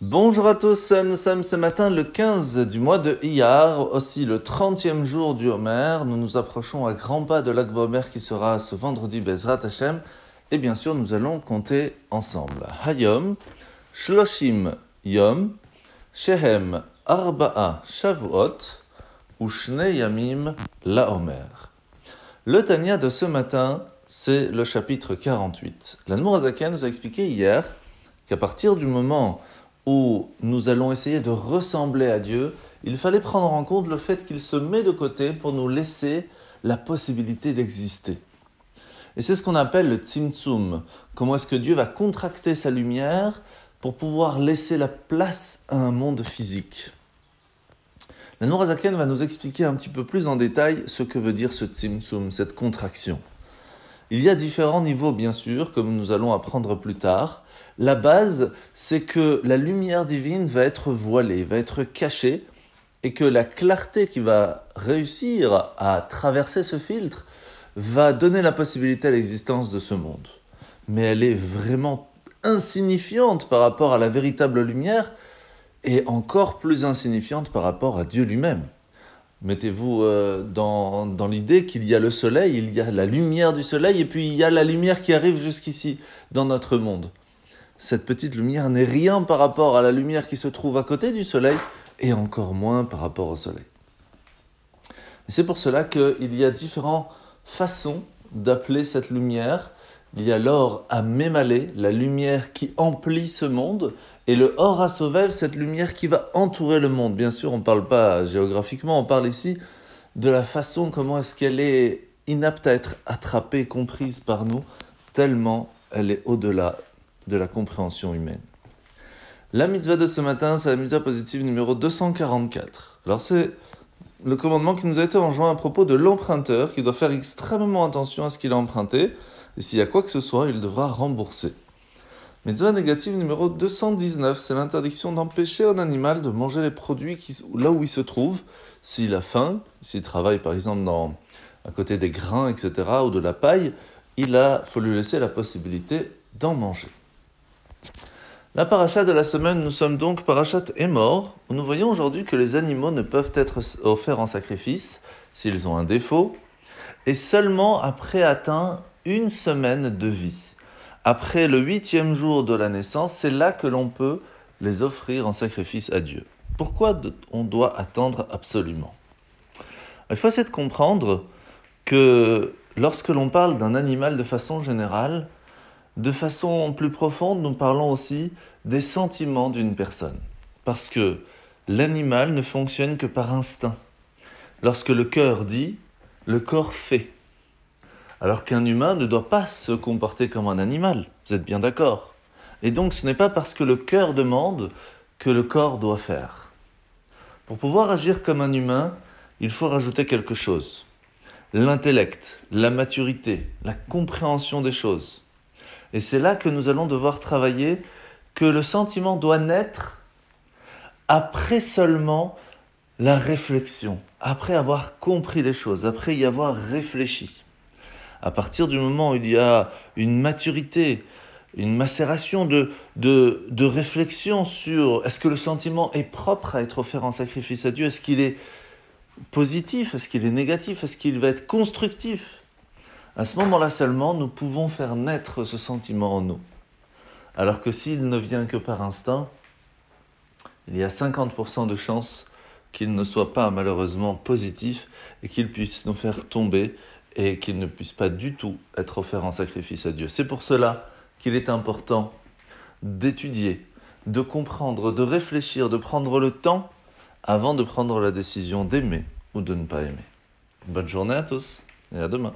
Bonjour à tous, nous sommes ce matin le 15 du mois de Iyar, aussi le 30e jour du Homer. Nous nous approchons à grands pas de l'Akbomer qui sera ce vendredi Bezrat Hashem. Et bien sûr, nous allons compter ensemble. Hayom, Shloshim Yom, Shehem Arba'a Shavuot, Ushne Yamim La Homer. Le Tania de ce matin, c'est le chapitre 48. La nous a expliqué hier qu'à partir du moment où nous allons essayer de ressembler à Dieu, il fallait prendre en compte le fait qu'il se met de côté pour nous laisser la possibilité d'exister. Et c'est ce qu'on appelle le tzimtzum. Comment est-ce que Dieu va contracter sa lumière pour pouvoir laisser la place à un monde physique La Nourazaken va nous expliquer un petit peu plus en détail ce que veut dire ce tzimtzum, cette contraction. Il y a différents niveaux, bien sûr, comme nous allons apprendre plus tard. La base, c'est que la lumière divine va être voilée, va être cachée, et que la clarté qui va réussir à traverser ce filtre va donner la possibilité à l'existence de ce monde. Mais elle est vraiment insignifiante par rapport à la véritable lumière, et encore plus insignifiante par rapport à Dieu lui-même. Mettez-vous euh, dans, dans l'idée qu'il y a le soleil, il y a la lumière du soleil, et puis il y a la lumière qui arrive jusqu'ici dans notre monde. Cette petite lumière n'est rien par rapport à la lumière qui se trouve à côté du soleil, et encore moins par rapport au soleil. C'est pour cela qu'il y a différentes façons d'appeler cette lumière. Il y a l'or à Mémalé, la lumière qui emplit ce monde, et le Or à Sauvel, cette lumière qui va entourer le monde. Bien sûr, on ne parle pas géographiquement, on parle ici de la façon comment est-ce qu'elle est inapte à être attrapée, comprise par nous, tellement elle est au-delà de la compréhension humaine. La mitzvah de ce matin, c'est la mitzvah positive numéro 244. Alors c'est le commandement qui nous a été enjoint à propos de l'emprunteur qui doit faire extrêmement attention à ce qu'il a emprunté et s'il y a quoi que ce soit, il devra rembourser. Mitzvah négative numéro 219, c'est l'interdiction d'empêcher un animal de manger les produits qui, là où il se trouve, s'il a faim, s'il travaille par exemple à côté des grains, etc., ou de la paille, il a, faut lui laisser la possibilité d'en manger. La paracha de la semaine, nous sommes donc parachat et mort, nous voyons aujourd'hui que les animaux ne peuvent être offerts en sacrifice s'ils ont un défaut, et seulement après atteint une semaine de vie après le huitième jour de la naissance, c'est là que l'on peut les offrir en sacrifice à Dieu. Pourquoi on doit attendre absolument? Il faut essayer de comprendre que lorsque l'on parle d'un animal de façon générale, de façon plus profonde, nous parlons aussi des sentiments d'une personne. Parce que l'animal ne fonctionne que par instinct. Lorsque le cœur dit, le corps fait alors qu'un humain ne doit pas se comporter comme un animal. Vous êtes bien d'accord? Et donc ce n'est pas parce que le cœur demande que le corps doit faire. Pour pouvoir agir comme un humain, il faut rajouter quelque chose. L'intellect, la maturité, la compréhension des choses. Et c'est là que nous allons devoir travailler que le sentiment doit naître après seulement la réflexion, après avoir compris les choses, après y avoir réfléchi à partir du moment où il y a une maturité, une macération de, réflexion sur est-ce que le sentiment est propre à être offert en sacrifice à Dieu, est-ce qu'il est positif, est-ce qu'il est négatif, est-ce qu'il va être constructif À ce moment-là seulement, nous pouvons faire naître ce sentiment en nous. Alors que s'il ne vient que par instinct, il y a 50% de chances qu'il ne soit pas malheureusement positif et qu'il puisse nous faire tomber et qu'il ne puisse pas du tout être offert en sacrifice à Dieu. C'est pour cela qu'il est important d'étudier, de comprendre, de réfléchir, de prendre le temps avant de prendre la décision d'aimer ou de ne pas aimer. Bonne journée à tous et à demain.